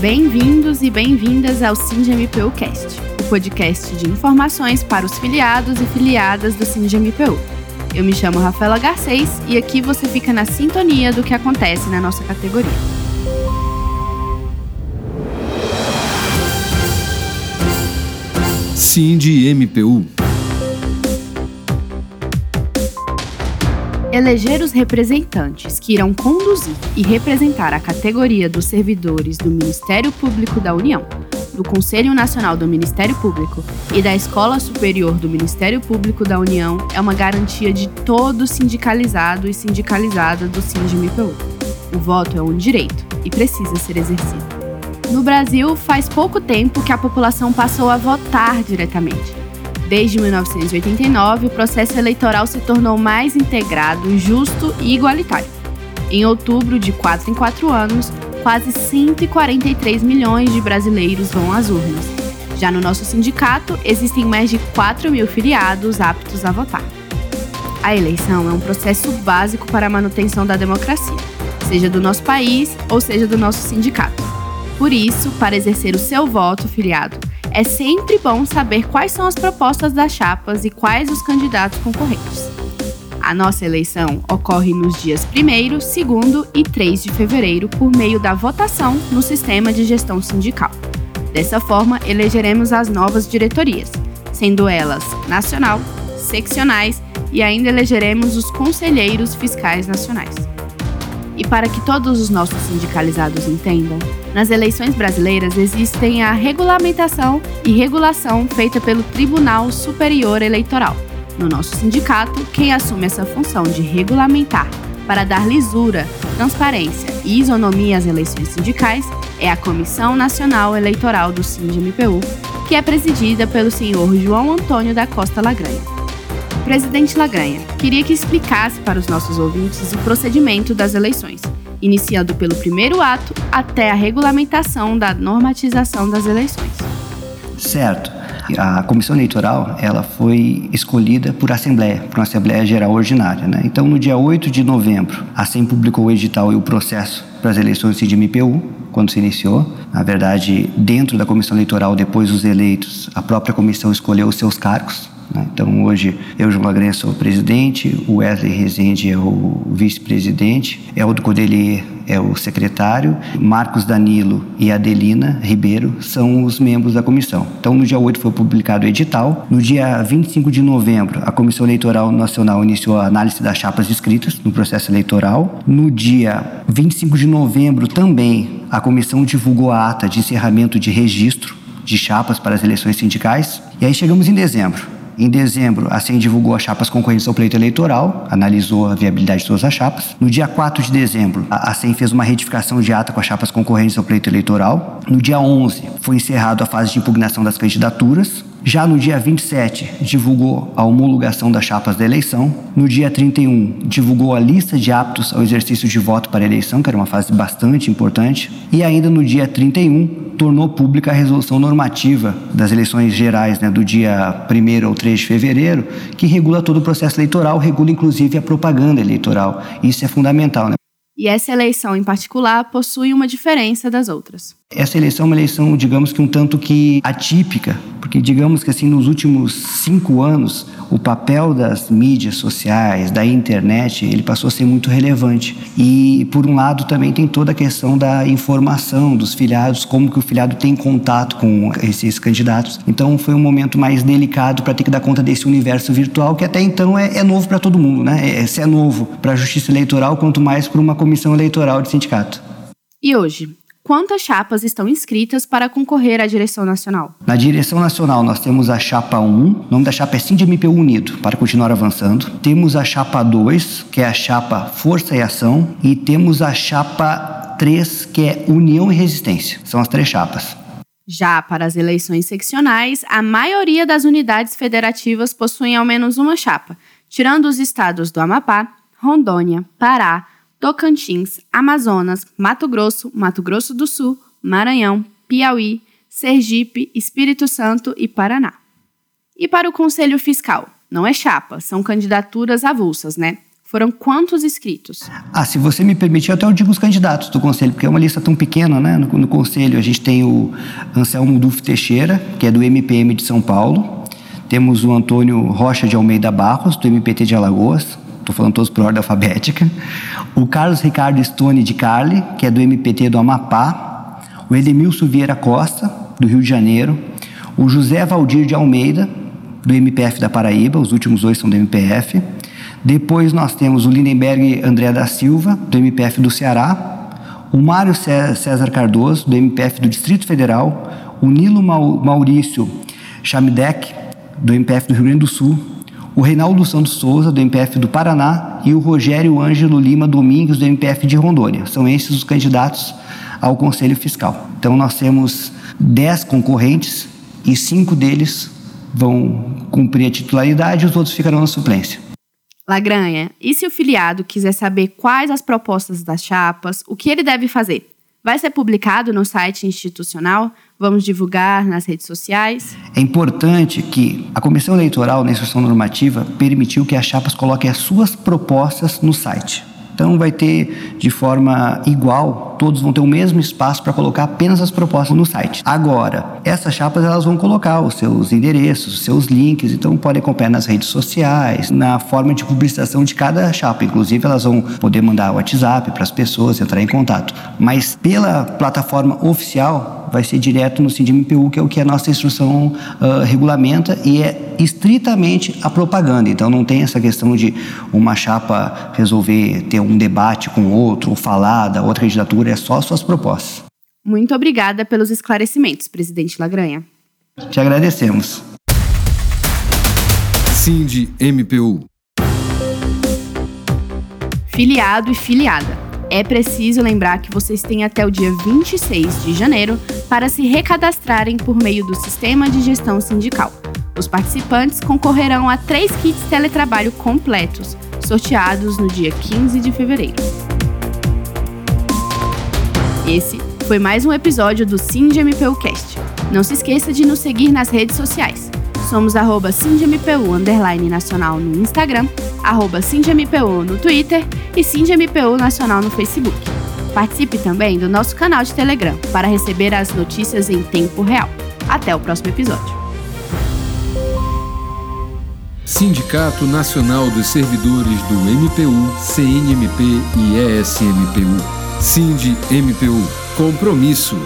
Bem-vindos e bem-vindas ao SINDMPU Cast, o podcast de informações para os filiados e filiadas do SINDMPU. Eu me chamo Rafaela Garcês e aqui você fica na sintonia do que acontece na nossa categoria. SINDMPU eleger os representantes que irão conduzir e representar a categoria dos servidores do Ministério Público da União, do Conselho Nacional do Ministério Público e da Escola Superior do Ministério Público da União é uma garantia de todo sindicalizado e sindicalizada do SINDMPU. O voto é um direito e precisa ser exercido. No Brasil, faz pouco tempo que a população passou a votar diretamente. Desde 1989, o processo eleitoral se tornou mais integrado, justo e igualitário. Em outubro, de 4 em 4 anos, quase 143 milhões de brasileiros vão às urnas. Já no nosso sindicato, existem mais de 4 mil filiados aptos a votar. A eleição é um processo básico para a manutenção da democracia, seja do nosso país ou seja do nosso sindicato. Por isso, para exercer o seu voto, filiado, é sempre bom saber quais são as propostas das chapas e quais os candidatos concorrentes. A nossa eleição ocorre nos dias 1, 2 e 3 de fevereiro por meio da votação no sistema de gestão sindical. Dessa forma, elegeremos as novas diretorias, sendo elas nacional, seccionais e ainda elegeremos os conselheiros fiscais nacionais. E para que todos os nossos sindicalizados entendam, nas eleições brasileiras existem a regulamentação e regulação feita pelo Tribunal Superior Eleitoral. No nosso sindicato, quem assume essa função de regulamentar para dar lisura, transparência e isonomia às eleições sindicais é a Comissão Nacional Eleitoral do SINDMPU, que é presidida pelo senhor João Antônio da Costa Lagranha. Presidente Lagranha, queria que explicasse para os nossos ouvintes o procedimento das eleições, iniciando pelo primeiro ato até a regulamentação da normatização das eleições. Certo. A comissão eleitoral ela foi escolhida por assembleia, por uma assembleia geral ordinária. Né? Então, no dia 8 de novembro, a SEM publicou o edital e o processo para as eleições do CIDMPU, quando se iniciou. Na verdade, dentro da comissão eleitoral, depois dos eleitos, a própria comissão escolheu os seus cargos. Né? Então, hoje, eu, João Lagranha, sou o presidente, o Wesley Rezende é o vice-presidente, Eldo Codelier é o secretário, Marcos Danilo e Adelina Ribeiro são os membros da comissão. Então, no dia 8 foi publicado o edital. No dia 25 de novembro, a Comissão Eleitoral Nacional iniciou a análise das chapas inscritas no processo eleitoral. No dia 25 de novembro, também, a comissão divulgou a ata de encerramento de registro de chapas para as eleições sindicais. E aí chegamos em dezembro. Em dezembro, a SEM divulgou as chapas concorrentes ao pleito eleitoral, analisou a viabilidade de todas as chapas. No dia 4 de dezembro, a SEM fez uma retificação de ata com as chapas concorrentes ao pleito eleitoral. No dia 11, foi encerrado a fase de impugnação das candidaturas. Já no dia 27, divulgou a homologação das chapas da eleição. No dia 31, divulgou a lista de aptos ao exercício de voto para eleição, que era uma fase bastante importante. E ainda no dia 31, tornou pública a resolução normativa das eleições gerais né, do dia 1 ou 3 de fevereiro, que regula todo o processo eleitoral, regula inclusive a propaganda eleitoral. Isso é fundamental. Né? E essa eleição em particular possui uma diferença das outras. Essa eleição é uma eleição, digamos que um tanto que atípica, porque digamos que assim nos últimos cinco anos o papel das mídias sociais, da internet, ele passou a ser muito relevante. E, por um lado, também tem toda a questão da informação dos filiados, como que o filiado tem contato com esses candidatos. Então, foi um momento mais delicado para ter que dar conta desse universo virtual, que até então é, é novo para todo mundo, né? É, se é novo para a justiça eleitoral, quanto mais para uma comissão eleitoral de sindicato. E hoje, quantas chapas estão inscritas para concorrer à direção nacional? Na direção nacional, nós temos a chapa 1, o nome da chapa é SINDMPU Unido, para continuar avançando. Temos a chapa 2, que é a chapa Força e Ação, e temos a chapa 3, que é União e Resistência. São as três chapas. Já para as eleições seccionais, a maioria das unidades federativas possuem ao menos uma chapa, tirando os estados do Amapá, Rondônia, Pará, Tocantins, Amazonas, Mato Grosso, Mato Grosso do Sul, Maranhão, Piauí, Sergipe, Espírito Santo e Paraná. E para o Conselho Fiscal? Não é chapa, são candidaturas avulsas, né? Foram quantos inscritos? Ah, se você me permitir, até eu digo os candidatos do conselho, porque é uma lista tão pequena, né? No, no conselho a gente tem o Anselmo Duf Teixeira, que é do MPM de São Paulo. Temos o Antônio Rocha de Almeida Barros, do MPT de Alagoas. Estou falando todos por ordem alfabética. O Carlos Ricardo Stone de Carli, que é do MPT do Amapá. O Edemilson Vieira Costa, do Rio de Janeiro. O José Valdir de Almeida, do MPF da Paraíba. Os últimos dois são do MPF. Depois nós temos o Lindenberg André da Silva, do MPF do Ceará, o Mário César Cardoso, do MPF do Distrito Federal, o Nilo Maurício Chamidec, do MPF do Rio Grande do Sul, o Reinaldo Santos Souza, do MPF do Paraná, e o Rogério Ângelo Lima Domingos, do MPF de Rondônia. São esses os candidatos ao Conselho Fiscal. Então nós temos dez concorrentes e cinco deles vão cumprir a titularidade e os outros ficarão na suplência. Lagranha, e se o filiado quiser saber quais as propostas das chapas, o que ele deve fazer? Vai ser publicado no site institucional? Vamos divulgar nas redes sociais? É importante que a Comissão Eleitoral, na instrução normativa, permitiu que as chapas coloquem as suas propostas no site. Então vai ter de forma igual, todos vão ter o mesmo espaço para colocar apenas as propostas no site. Agora, essas chapas elas vão colocar os seus endereços, os seus links, então podem acompanhar nas redes sociais, na forma de publicação de cada chapa. Inclusive elas vão poder mandar WhatsApp para as pessoas entrar em contato. Mas pela plataforma oficial vai ser direto no CIDMPU, que é o que a nossa instrução uh, regulamenta e é estritamente a propaganda. Então não tem essa questão de uma chapa resolver ter um debate com outro, ou falar da outra candidatura, é só suas propostas. Muito obrigada pelos esclarecimentos, presidente Lagranha. Te agradecemos. Cindy MPU. Filiado e filiada. É preciso lembrar que vocês têm até o dia 26 de janeiro para se recadastrarem por meio do Sistema de Gestão Sindical. Os participantes concorrerão a três kits teletrabalho completos, sorteados no dia 15 de fevereiro. Esse foi mais um episódio do SindMPUcast. Não se esqueça de nos seguir nas redes sociais. Somos arroba nacional no Instagram, arroba no Twitter e SindMPU Nacional no Facebook. Participe também do nosso canal de Telegram para receber as notícias em tempo real. Até o próximo episódio. Sindicato Nacional dos Servidores do MPU, CNMP e ESMPU. Sind MPU. Compromisso